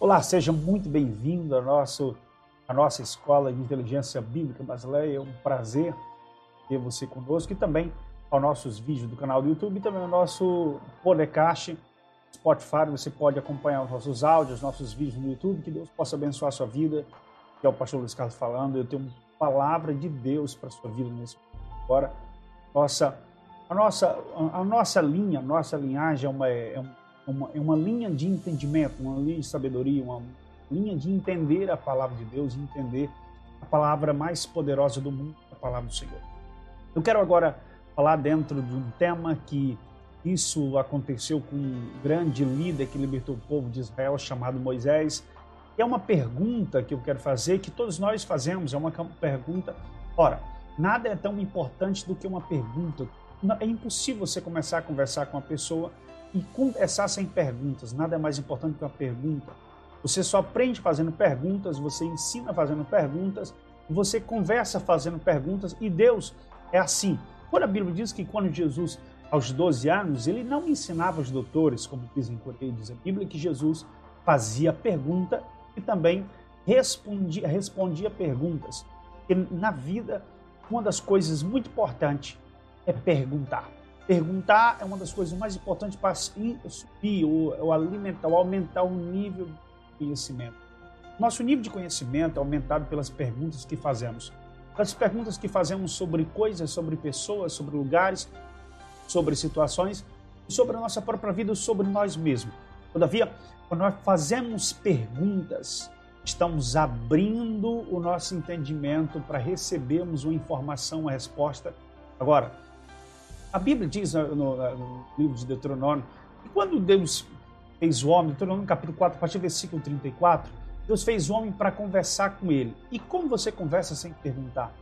Olá, seja muito bem-vindo à, nosso, à nossa Escola de Inteligência Bíblica Brasileira. É um prazer ter você conosco e também aos nossos vídeos do canal do YouTube e também ao nosso podcast Spotify. Você pode acompanhar os nossos áudios, os nossos vídeos no YouTube. Que Deus possa abençoar a sua vida. Que é o pastor Luiz Carlos falando. Eu tenho uma palavra de Deus para a sua vida nesse momento. Agora, nossa, a, nossa, a nossa linha, a nossa linhagem é uma, é uma, é uma linha de entendimento, uma linha de sabedoria, uma linha de entender a palavra de Deus, de entender a palavra mais poderosa do mundo, a palavra do Senhor. Eu quero agora falar dentro de um tema que isso aconteceu com um grande líder que libertou o povo de Israel, chamado Moisés. E é uma pergunta que eu quero fazer, que todos nós fazemos, é uma pergunta. Ora, nada é tão importante do que uma pergunta. É impossível você começar a conversar com uma pessoa e conversar sem perguntas. Nada é mais importante que uma pergunta. Você só aprende fazendo perguntas, você ensina fazendo perguntas, você conversa fazendo perguntas e Deus é assim. Quando a Bíblia diz que quando Jesus, aos 12 anos, ele não ensinava os doutores, como dizem por aí, diz a Bíblia, que Jesus fazia pergunta e também respondia, respondia perguntas. E na vida, uma das coisas muito importantes é perguntar. Perguntar é uma das coisas mais importantes para subir ou, ou alimentar, ou aumentar o nível de conhecimento. Nosso nível de conhecimento é aumentado pelas perguntas que fazemos. As perguntas que fazemos sobre coisas, sobre pessoas, sobre lugares, sobre situações, sobre a nossa própria vida, sobre nós mesmos. Todavia, quando nós fazemos perguntas, estamos abrindo o nosso entendimento para recebermos uma informação, uma resposta. Agora, a Bíblia diz no, no, livro de Deuteronômio que quando Deus fez o homem, Deuteronômio capítulo 4, a partir do versículo 34, Deus fez o homem para conversar com ele. E como você conversa sem perguntar?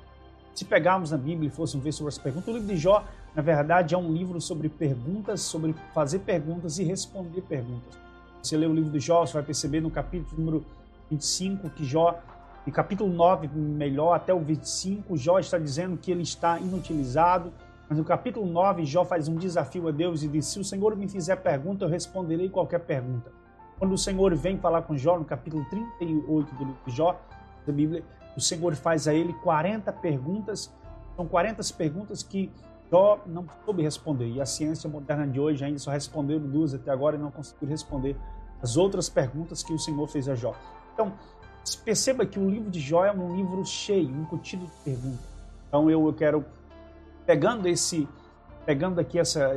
Se pegarmos na Bíblia e fôssemos ver sobre as perguntas, o livro de Jó, na verdade, é um livro sobre perguntas, sobre fazer perguntas e responder perguntas. Você lê o livro de Jó, você vai perceber no capítulo número 25 que Jó, no capítulo 9, melhor, até o 25, Jó está dizendo que ele está inutilizado, mas no capítulo 9, Jó faz um desafio a Deus e diz: Se o Senhor me fizer pergunta, eu responderei qualquer pergunta. Quando o Senhor vem falar com Jó, no capítulo 38 do livro de Jó, da Bíblia, o Senhor faz a ele 40 perguntas. São 40 perguntas que Jó não soube responder. E a ciência moderna de hoje ainda só respondeu duas até agora e não conseguiu responder as outras perguntas que o Senhor fez a Jó. Então, perceba que o livro de Jó é um livro cheio, incutido de perguntas. Então, eu, eu quero pegando esse pegando aqui essa,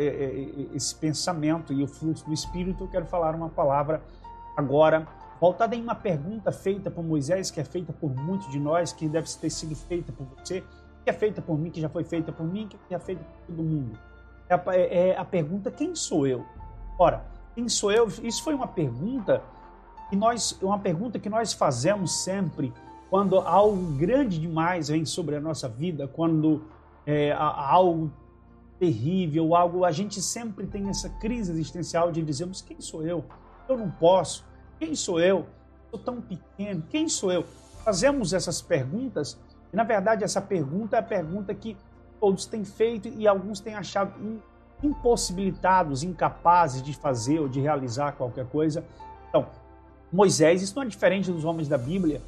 esse pensamento e o fluxo do Espírito, eu quero falar uma palavra agora voltada em uma pergunta feita por Moisés, que é feita por muitos de nós, que deve ter sido feita por você, que é feita por mim, que já foi feita por mim, que é feita por todo mundo. É a, é a pergunta: quem sou eu? Ora, quem sou eu? Isso foi uma pergunta que nós, uma pergunta que nós fazemos sempre quando algo grande demais vem sobre a nossa vida, quando é, algo terrível, algo. A gente sempre tem essa crise existencial de dizermos: quem sou eu? Eu não posso. Quem sou eu? Sou tão pequeno. Quem sou eu? Fazemos essas perguntas e, na verdade, essa pergunta é a pergunta que todos têm feito e alguns têm achado impossibilitados, incapazes de fazer ou de realizar qualquer coisa. Então, Moisés, isso não é diferente dos homens da Bíblia.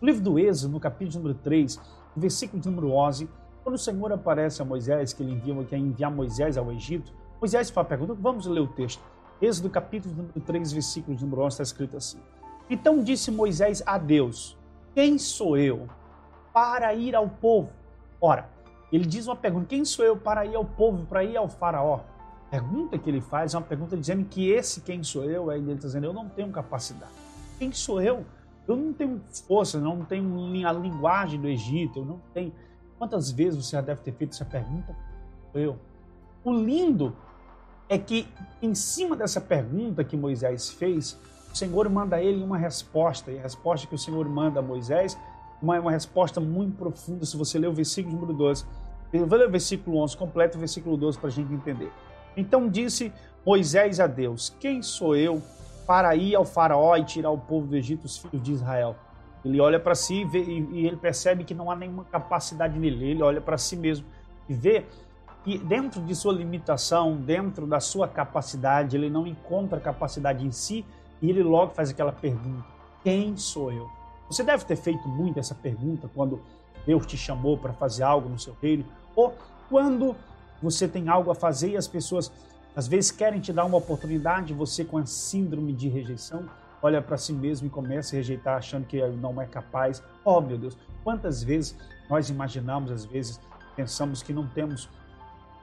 No livro do Êxodo, no capítulo número 3, versículo número 11, quando o Senhor aparece a Moisés, que ele envia, quer enviar Moisés ao Egito, Moisés faz a pergunta, vamos ler o texto. Êxodo capítulo número 3, versículo número 11, está escrito assim. Então disse Moisés a Deus, quem sou eu para ir ao povo? Ora, ele diz uma pergunta, quem sou eu para ir ao povo, para ir ao faraó? A pergunta que ele faz é uma pergunta dizendo que esse quem sou eu, aí ele está dizendo, eu não tenho capacidade. Quem sou eu? Eu não tenho força, não tenho a linguagem do Egito, eu não tenho Quantas vezes você já deve ter feito essa pergunta? Eu. O lindo é que, em cima dessa pergunta que Moisés fez, o Senhor manda a ele uma resposta. E a resposta que o Senhor manda a Moisés uma, uma resposta muito profunda. Se você ler o versículo número 12, eu vou ler o versículo 11 completo, o versículo 12 para a gente entender. Então disse Moisés a Deus: Quem sou eu para ir ao Faraó e tirar o povo do Egito, os filhos de Israel? Ele olha para si e, vê, e, e, ele percebe que não há nenhuma capacidade nele. Ele olha para si mesmo e vê que dentro de sua limitação, dentro da sua capacidade, ele não encontra capacidade em si e ele logo faz aquela pergunta: Quem sou eu? Você deve ter feito muito essa pergunta quando Deus te chamou para fazer algo no seu reino, ou quando você tem algo a fazer e as pessoas às vezes querem te dar uma oportunidade, você com a síndrome de rejeição, olha para si mesmo e começa a rejeitar achando que não é capaz. Oh, meu Deus, quantas vezes nós imaginamos, às vezes pensamos que não temos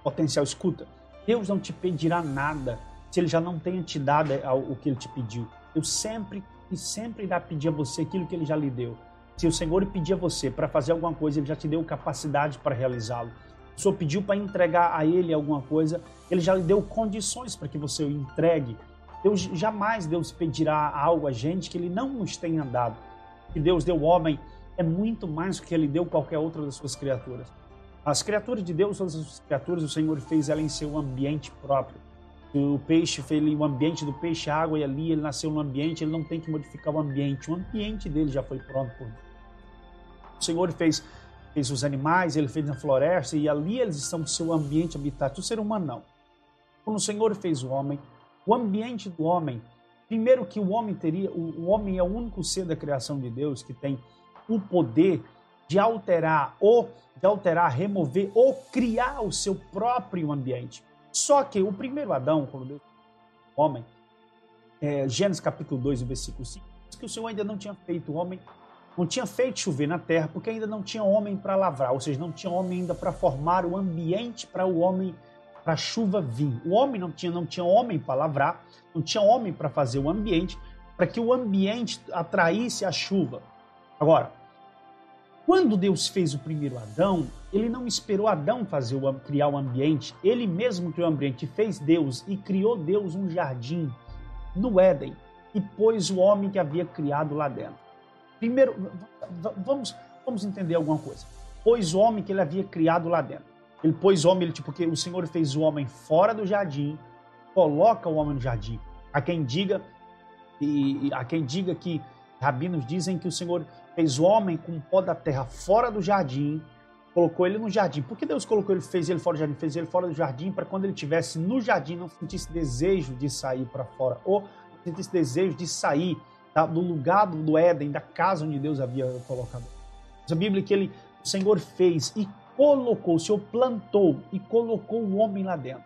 potencial. Escuta, Deus não te pedirá nada se ele já não tenha te dado o que ele te pediu. Eu sempre e sempre irá pedir a você aquilo que ele já lhe deu. Se o Senhor pedir a você para fazer alguma coisa, ele já te deu capacidade para realizá-lo. O Senhor pediu para entregar a ele alguma coisa, ele já lhe deu condições para que você o entregue. Deus jamais Deus pedirá algo a gente que ele não nos tenha dado. Que Deus deu ao homem é muito mais do que ele deu qualquer outra das suas criaturas. As criaturas de Deus, todas as criaturas, o Senhor fez ela em seu ambiente próprio. O peixe fez o ambiente do peixe, a água, e ali ele nasceu no ambiente, ele não tem que modificar o ambiente. O ambiente dele já foi pronto por Deus. O Senhor fez, fez os animais, ele fez na floresta, e ali eles estão no seu ambiente habitat. O ser humano não. Quando o Senhor fez o homem, o ambiente do homem, primeiro que o homem teria, o, homem é o único ser da criação de Deus que tem o poder de alterar ou de alterar, remover ou criar o seu próprio ambiente. Só que o primeiro Adão, quando Deus o homem, é, Gênesis capítulo 2, versículo 5, diz que o Senhor ainda não tinha feito o homem, não tinha feito chover na terra, porque ainda não tinha homem para lavrar, ou seja, não tinha homem ainda para formar o ambiente para o homem, para a chuva vir. O homem não tinha, não tinha homem para lavrar, não tinha homem para fazer o ambiente, para que o ambiente atraísse a chuva. Agora, quando Deus fez o primeiro Adão, ele não esperou Adão fazer o, criar o ambiente, ele mesmo criou o ambiente, fez Deus e criou Deus um jardim no Éden e pôs o homem que havia criado lá dentro. Primeiro, vamos, vamos entender alguma coisa. Pôs o homem que ele havia criado lá dentro. Ele pôs homem, ele, tipo, porque o Senhor fez o homem fora do jardim, coloca o homem no jardim. A quem diga e, a quem diga que rabinos dizem que o Senhor fez o homem com o pó da terra fora do jardim, colocou ele no jardim. Por que Deus colocou ele, fez ele fora do jardim? Fez ele fora do jardim para quando ele estivesse no jardim não sentisse desejo de sair para fora, ou sentisse desejo de sair tá, do lugar do Éden, da casa onde Deus havia colocado. A Bíblia que ele, o Senhor fez e colocou, o Senhor plantou e colocou o homem lá dentro.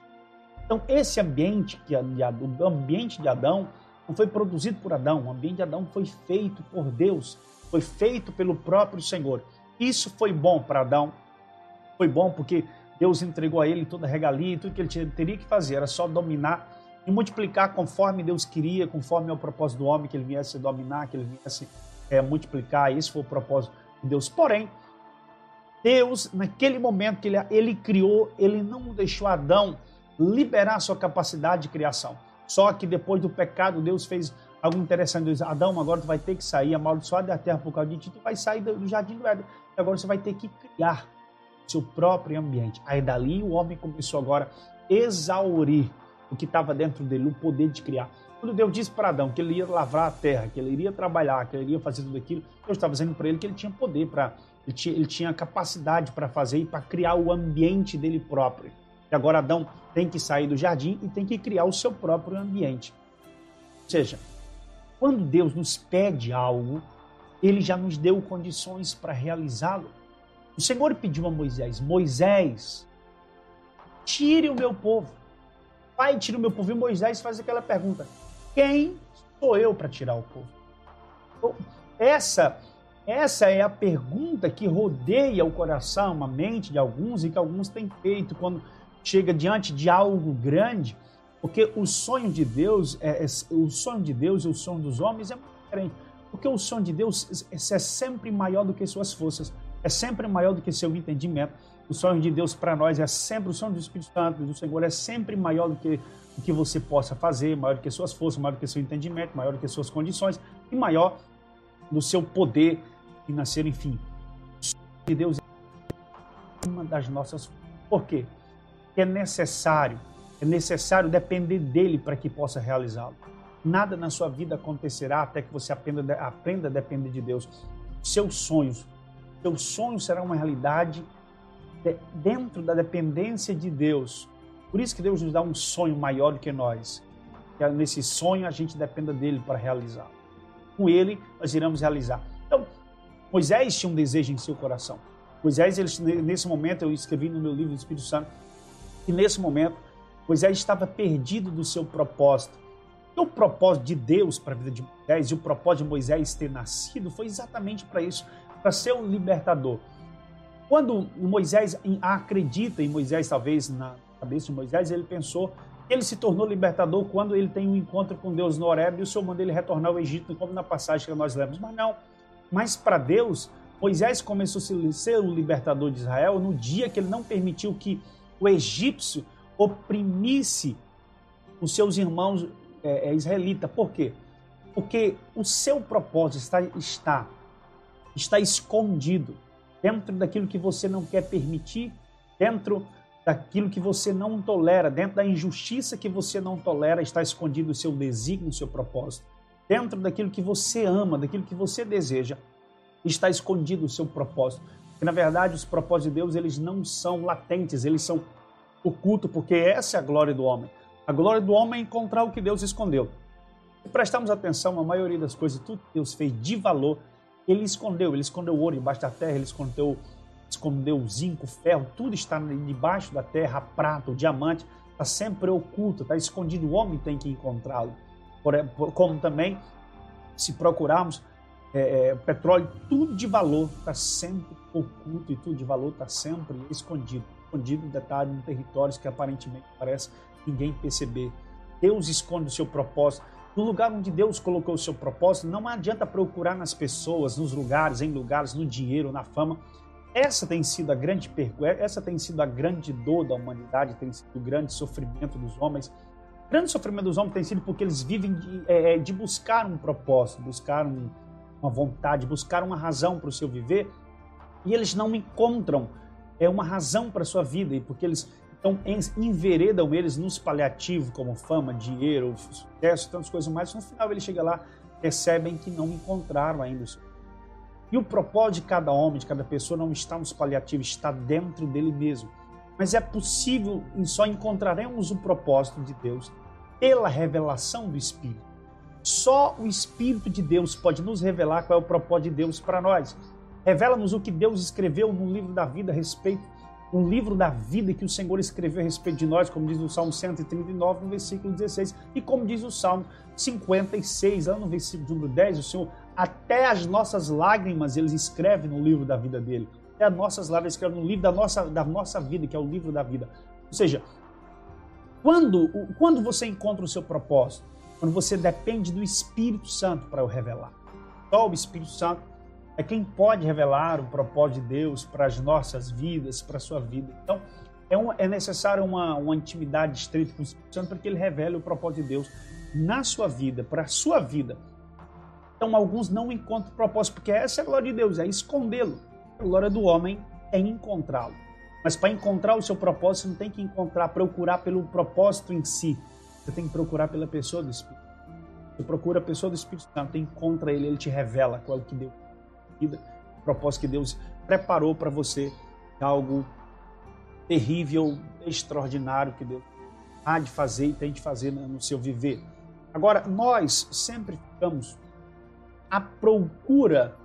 Então, esse ambiente, que o ambiente de Adão, não foi produzido por Adão, o ambiente de Adão foi feito por Deus foi feito pelo próprio Senhor. Isso foi bom para Adão, foi bom porque Deus entregou a ele toda a regalia e tudo que ele teria que fazer era só dominar e multiplicar conforme Deus queria, conforme é o propósito do homem, que ele viesse dominar, que ele viesse é, multiplicar. Esse foi o propósito de Deus. Porém, Deus, naquele momento que ele, ele criou, ele não deixou Adão liberar sua capacidade de criação. Só que depois do pecado, Deus fez algo interessante. Deus, Adão, agora tu vai ter que sair amaldiçoado da terra por causa de ti, tu vai sair do jardim do Éden. Agora você vai ter que criar seu próprio ambiente. Aí dali o homem começou agora a exaurir o que estava dentro dele, o poder de criar. Quando Deus disse para Adão que ele ia lavrar a terra, que ele iria trabalhar, que ele iria fazer tudo aquilo, Deus estava dizendo para ele que ele tinha poder para, ele tinha, ele tinha capacidade para fazer e para criar o ambiente dele próprio. E agora Adão tem que sair do jardim e tem que criar o seu próprio ambiente. Ou seja, quando Deus nos pede algo, ele já nos deu condições para realizá-lo. O Senhor pediu a Moisés: Moisés, tire o meu povo. Pai, tire o meu povo. E Moisés faz aquela pergunta: Quem sou eu para tirar o povo? Então, essa, essa é a pergunta que rodeia o coração, a mente de alguns e que alguns têm feito quando chega diante de algo grande porque o sonho de Deus, é, é, o sonho de Deus e o sonho dos homens é muito diferente. Porque o sonho de Deus é, é sempre maior do que suas forças, é sempre maior do que seu entendimento. O sonho de Deus para nós é sempre, o sonho do Espírito Santo, do Senhor, é sempre maior do que o que você possa fazer, maior do que suas forças, maior do que seu entendimento, maior do que suas condições e maior do seu poder financeiro, enfim. Sonho de Deus é uma das nossas. Por quê? É necessário é necessário depender dele para que possa realizá-lo. Nada na sua vida acontecerá até que você aprenda, aprenda a depender de Deus. Seus sonhos, seus sonhos serão uma realidade dentro da dependência de Deus. Por isso que Deus nos dá um sonho maior do que nós. Que nesse sonho a gente dependa dele para realizá-lo. com ele nós iremos realizar. Então, Moisés tinha um desejo em seu coração. Moisés, ele, nesse momento, eu escrevi no meu livro do Espírito Santo, que nesse momento, Moisés estava perdido do seu propósito. O propósito de Deus para a vida de Moisés e o propósito de Moisés ter nascido foi exatamente para isso, para ser um libertador. Quando Moisés acredita em Moisés, talvez na cabeça de Moisés, ele pensou ele se tornou libertador quando ele tem um encontro com Deus no Horeb e o Senhor manda ele retornar ao Egito, como na passagem que nós lemos. Mas não. Mas para Deus, Moisés começou a ser o libertador de Israel no dia que ele não permitiu que o egípcio oprimisse os seus irmãos é, é, israelitas. Por quê? Porque o seu propósito está, está, está escondido dentro daquilo que você não quer permitir, dentro daquilo que você não tolera, dentro da injustiça que você não tolera, está escondido o seu desígnio, o seu propósito. Dentro daquilo que você ama, daquilo que você deseja, está escondido o seu propósito. Porque, na verdade, os propósitos de Deus, eles não são latentes, eles são ocultos, porque essa é a glória do homem. A glória do homem é encontrar o que Deus escondeu. Se prestarmos atenção, a maioria das coisas, tudo que Deus fez de valor, ele escondeu. Ele escondeu o ouro embaixo da terra, ele escondeu escondeu o zinco, o ferro, tudo está debaixo da terra, a prata, o diamante, está sempre oculto, está escondido, o homem tem que encontrá-lo. Como também, se procurarmos é, é, petróleo, tudo de valor está sempre oculto e tudo de valor está sempre escondido. Escondido, detalhe, em territórios que aparentemente parece ninguém perceber. Deus esconde o seu propósito. No lugar onde Deus colocou o seu propósito, não adianta procurar nas pessoas, nos lugares, em lugares, no dinheiro, na fama, essa tem sido a grande essa tem sido a grande dor da humanidade, tem sido o grande sofrimento dos homens. O grande sofrimento dos homens tem sido porque eles vivem de, é, é de buscar um propósito, buscar um, uma vontade, buscar uma razão para o seu viver, e eles não encontram é uma razão para a sua vida, e porque eles então enveredam eles nos paliativos, como fama, dinheiro, sucesso, tantas coisas mais, no final ele chega lá, percebem que não encontraram ainda o seu e o propósito de cada homem, de cada pessoa, não está nos paliativos, está dentro dele mesmo. Mas é possível, só encontraremos o propósito de Deus pela revelação do Espírito. Só o Espírito de Deus pode nos revelar qual é o propósito de Deus para nós. Revela-nos o que Deus escreveu no livro da vida a respeito, no livro da vida que o Senhor escreveu a respeito de nós, como diz o Salmo 139, no versículo 16, e como diz o Salmo 56, lá no versículo número 10, o Senhor até as nossas lágrimas ele escreve no livro da vida dele. Até as nossas lágrimas escreve no livro da nossa, da nossa vida, que é o livro da vida. Ou seja, quando, quando você encontra o seu propósito, quando você depende do Espírito Santo para o revelar. Só o Espírito Santo é quem pode revelar o propósito de Deus para as nossas vidas, para a sua vida. Então, é, um, é necessário uma, uma intimidade estreita com o Espírito Santo para que ele revele o propósito de Deus na sua vida, para a sua vida. Então, alguns não encontram propósito, porque essa é a glória de Deus, é escondê-lo. A glória do homem é encontrá-lo. Mas para encontrar o seu propósito, você não tem que encontrar, procurar pelo propósito em si. Você tem que procurar pela pessoa do Espírito. Você procura a pessoa do Espírito Santo, encontra ele, ele te revela qual é o que deu vida, o propósito que Deus preparou para você, algo terrível, extraordinário que Deus há de fazer e tem de fazer no seu viver. Agora, nós sempre ficamos a procura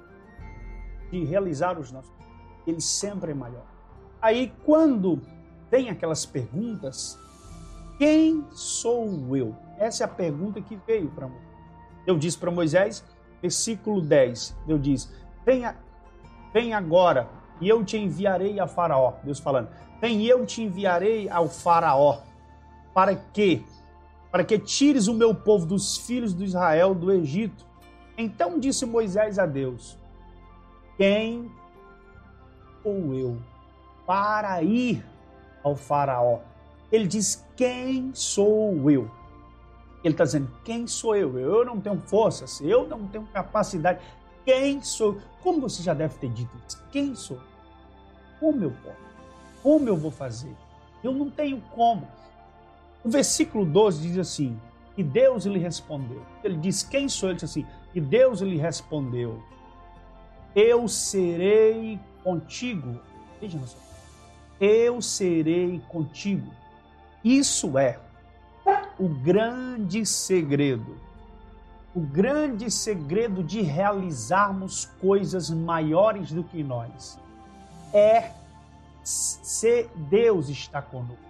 de realizar os nossos ele sempre é maior. Aí quando tem aquelas perguntas, quem sou eu? Essa é a pergunta que veio para Moisés. Eu disse para Moisés, versículo 10, Deus diz: Venha, vem agora e eu te enviarei a Faraó. Deus falando: Vem, eu te enviarei ao Faraó. Para quê? Para que tires o meu povo dos filhos de Israel do Egito então disse Moisés a Deus: Quem sou eu para ir ao Faraó? Ele diz: Quem sou eu? Ele está dizendo: Quem sou eu? Eu não tenho forças, eu não tenho capacidade. Quem sou? Como você já deve ter dito Quem sou? Como eu posso? Como eu vou fazer? Eu não tenho como. O versículo 12 diz assim: E Deus lhe respondeu. Ele diz: Quem sou? Ele diz assim: e Deus lhe respondeu: Eu serei contigo. Veja só. Eu serei contigo. Isso é o grande segredo o grande segredo de realizarmos coisas maiores do que nós é se Deus está conosco.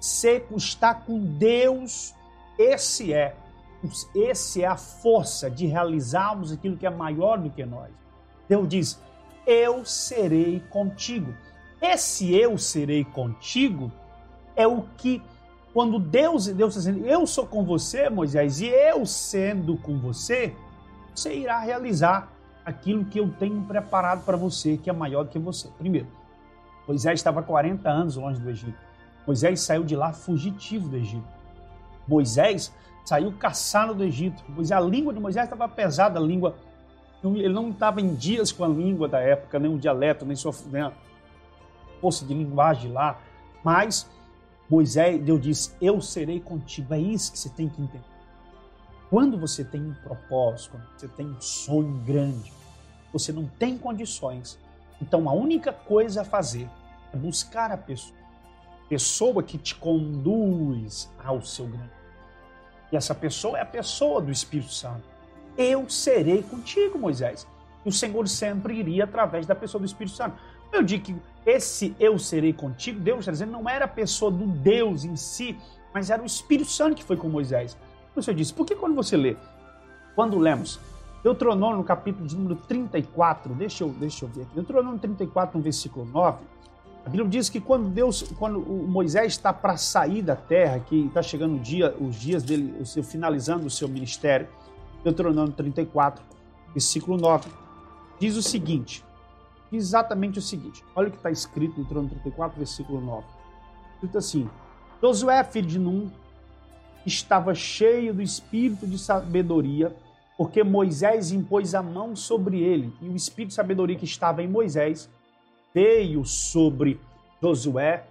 Se está com Deus, esse é esse é a força de realizarmos aquilo que é maior do que nós. Deus diz: "Eu serei contigo". Esse eu serei contigo é o que quando Deus, Deus está dizendo, eu sou com você, Moisés, e eu sendo com você, você irá realizar aquilo que eu tenho preparado para você, que é maior do que você. Primeiro, Moisés estava 40 anos longe do Egito. Moisés saiu de lá fugitivo do Egito. Moisés saiu caçando do Egito. Pois a língua de Moisés estava pesada, a língua. Ele não estava em dias com a língua da época, nem o dialeto, nem sua nem força de linguagem lá. Mas Moisés, Deus disse: Eu serei contigo. É isso que você tem que entender. Quando você tem um propósito, quando você tem um sonho grande, você não tem condições. Então a única coisa a fazer é buscar a pessoa. Pessoa que te conduz ao seu grande. E essa pessoa é a pessoa do Espírito Santo. Eu serei contigo, Moisés. O Senhor sempre iria através da pessoa do Espírito Santo. Eu digo que esse eu serei contigo, Deus está dizendo, não era a pessoa do Deus em si, mas era o Espírito Santo que foi com Moisés. Senhor disse, por que quando você lê, quando lemos Deuteronômio no capítulo de número 34, deixa eu, deixa eu ver aqui, Deuteronômio 34, no versículo 9, a Bíblia diz que quando Deus, quando Moisés está para sair da terra, que está chegando o dia, os dias dele, o seu, finalizando o seu ministério, Deuteronômio 34, versículo 9, diz o seguinte: exatamente o seguinte. Olha o que está escrito no Trono 34, versículo 9. Escrito assim: Josué, filho de Num, estava cheio do espírito de sabedoria, porque Moisés impôs a mão sobre ele, e o espírito de sabedoria que estava em Moisés veio sobre Josué,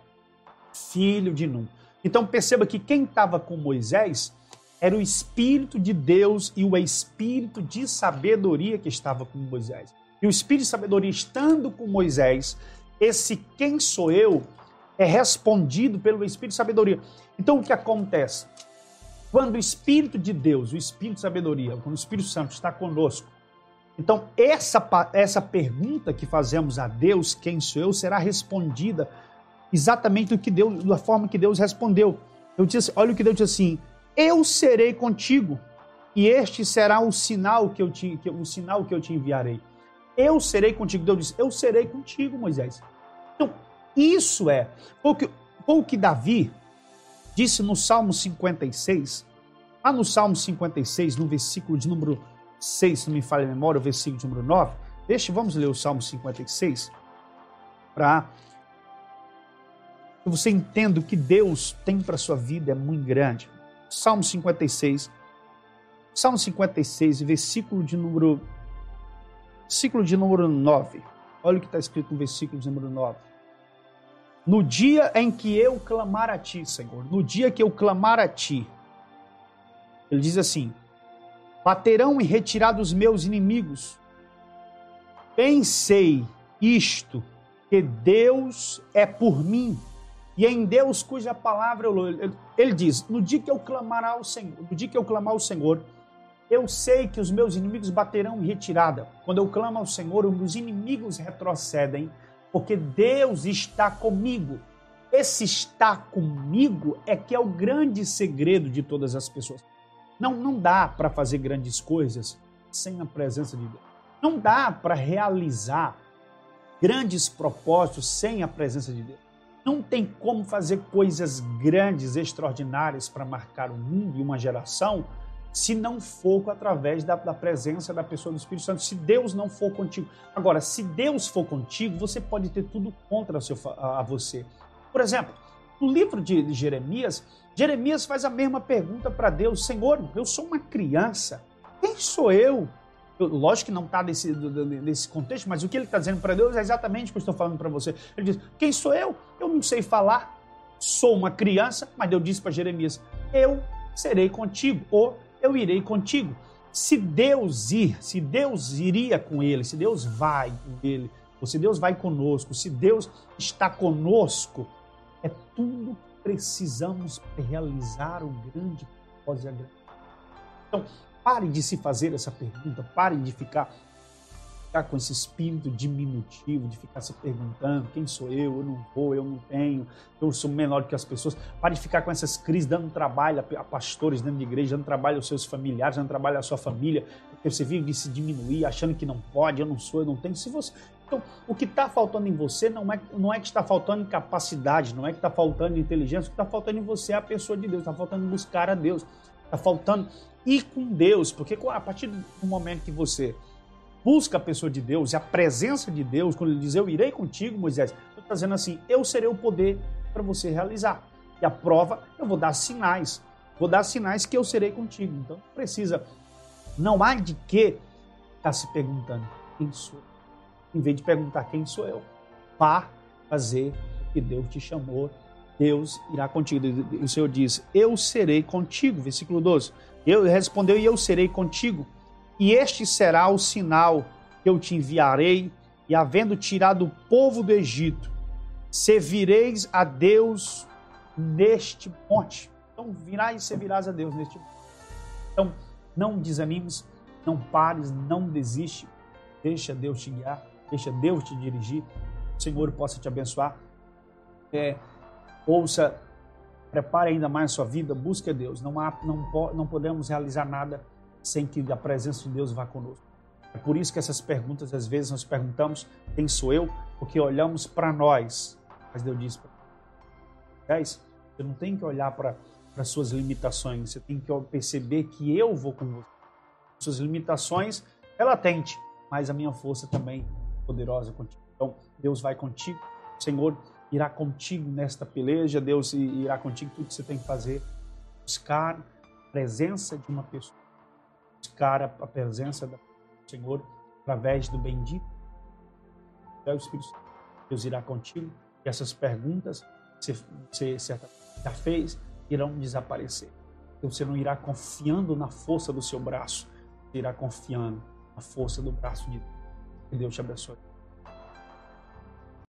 filho de Num. Então perceba que quem estava com Moisés era o espírito de Deus e o espírito de sabedoria que estava com Moisés e o Espírito de sabedoria estando com Moisés, esse quem sou eu é respondido pelo Espírito de sabedoria. Então o que acontece? Quando o Espírito de Deus, o Espírito de sabedoria, quando o Espírito Santo está conosco, então essa, essa pergunta que fazemos a Deus, quem sou eu, será respondida exatamente do que Deus, da forma que Deus respondeu. Eu disse, olha o que Deus disse assim: Eu serei contigo, e este será o sinal que eu te, o sinal que eu te enviarei. Eu serei contigo. Deus disse: Eu serei contigo, Moisés. Então, isso é o que, o que Davi disse no Salmo 56. Lá no Salmo 56, no versículo de número 6, se não me falha a memória, o versículo de número 9. Deixa, vamos ler o Salmo 56 para que você entenda o que Deus tem para sua vida é muito grande. Salmo 56, Salmo 56, versículo de número Versículo de número 9. Olha o que está escrito no versículo de número 9. No dia em que eu clamar a ti, Senhor, no dia que eu clamar a ti, ele diz assim: baterão em retirada os meus inimigos. Pensei isto, que Deus é por mim, e em Deus cuja palavra eu ele diz: no dia que eu clamar ao Senhor, no dia que eu clamar ao Senhor, eu sei que os meus inimigos baterão em retirada. Quando eu clamo ao Senhor, os meus inimigos retrocedem, porque Deus está comigo. Esse estar comigo é que é o grande segredo de todas as pessoas. Não, não dá para fazer grandes coisas sem a presença de Deus. Não dá para realizar grandes propósitos sem a presença de Deus. Não tem como fazer coisas grandes, extraordinárias para marcar o mundo e uma geração se não for através da, da, presença da pessoa do Espírito Santo, se Deus não for contigo. Agora, se Deus for contigo, você pode ter tudo contra seu, a, a você. Por exemplo, no livro de, de Jeremias, Jeremias faz a mesma pergunta para Deus: Senhor, eu sou uma criança, quem sou eu? Lógico que não está nesse, nesse contexto, mas o que ele está dizendo para Deus é exatamente o que eu estou falando para você. Ele diz: Quem sou eu? Eu não sei falar, sou uma criança, mas Deus disse para Jeremias: Eu serei contigo, ou eu irei contigo. Se Deus ir, se Deus iria com ele, se Deus vai com ele, ou se Deus vai conosco, se Deus está conosco, é tudo que precisamos realizar o grande propósito. Então, Pare de se fazer essa pergunta, pare de ficar, ficar com esse espírito diminutivo, de ficar se perguntando quem sou eu, eu não vou, eu não tenho, eu sou menor que as pessoas. Pare de ficar com essas crises, dando trabalho a pastores dentro de igreja, dando trabalho aos seus familiares, dando trabalho à sua família, porque você vive de se diminuir, achando que não pode, eu não sou, eu não tenho. Se você, então, o que está faltando em você não é, não é que está faltando capacidade, não é que está faltando inteligência, o que está faltando em você é a pessoa de Deus, está faltando buscar a Deus, está faltando ir com Deus, porque a partir do momento que você busca a pessoa de Deus e a presença de Deus, quando ele diz eu irei contigo, Moisés, está dizendo assim, eu serei o poder para você realizar. E a prova, eu vou dar sinais, vou dar sinais que eu serei contigo. Então precisa, não há de que estar tá se perguntando quem sou. Em vez de perguntar quem sou eu, vá fazer o que Deus te chamou Deus irá contigo. O Senhor diz: Eu serei contigo. Versículo 12. Eu respondeu: E eu serei contigo. E este será o sinal que eu te enviarei. E havendo tirado o povo do Egito, servireis a Deus neste monte. Então virás e servirás a Deus neste monte. Então não desanimes, não pares, não desiste. Deixa Deus te guiar, deixa Deus te dirigir. O Senhor possa te abençoar. É, ouça, prepare ainda mais a sua vida, busque a Deus. Não, há, não, não podemos realizar nada sem que a presença de Deus vá conosco. É por isso que essas perguntas, às vezes, nós perguntamos quem sou eu, porque olhamos para nós. Mas Deus diz para você não tem que olhar para as suas limitações, você tem que perceber que eu vou com você. Suas limitações, ela tente, mas a minha força também é poderosa contigo. Então, Deus vai contigo, Senhor irá contigo nesta peleja, Deus irá contigo tudo que você tem que fazer. Buscar a presença de uma pessoa, buscar a presença do Senhor através do bendito. É o Espírito Santo. Deus irá contigo e essas perguntas que você, já fez irão desaparecer. Você não irá confiando na força do seu braço, você irá confiando na força do braço de Deus. Que Deus te abençoe.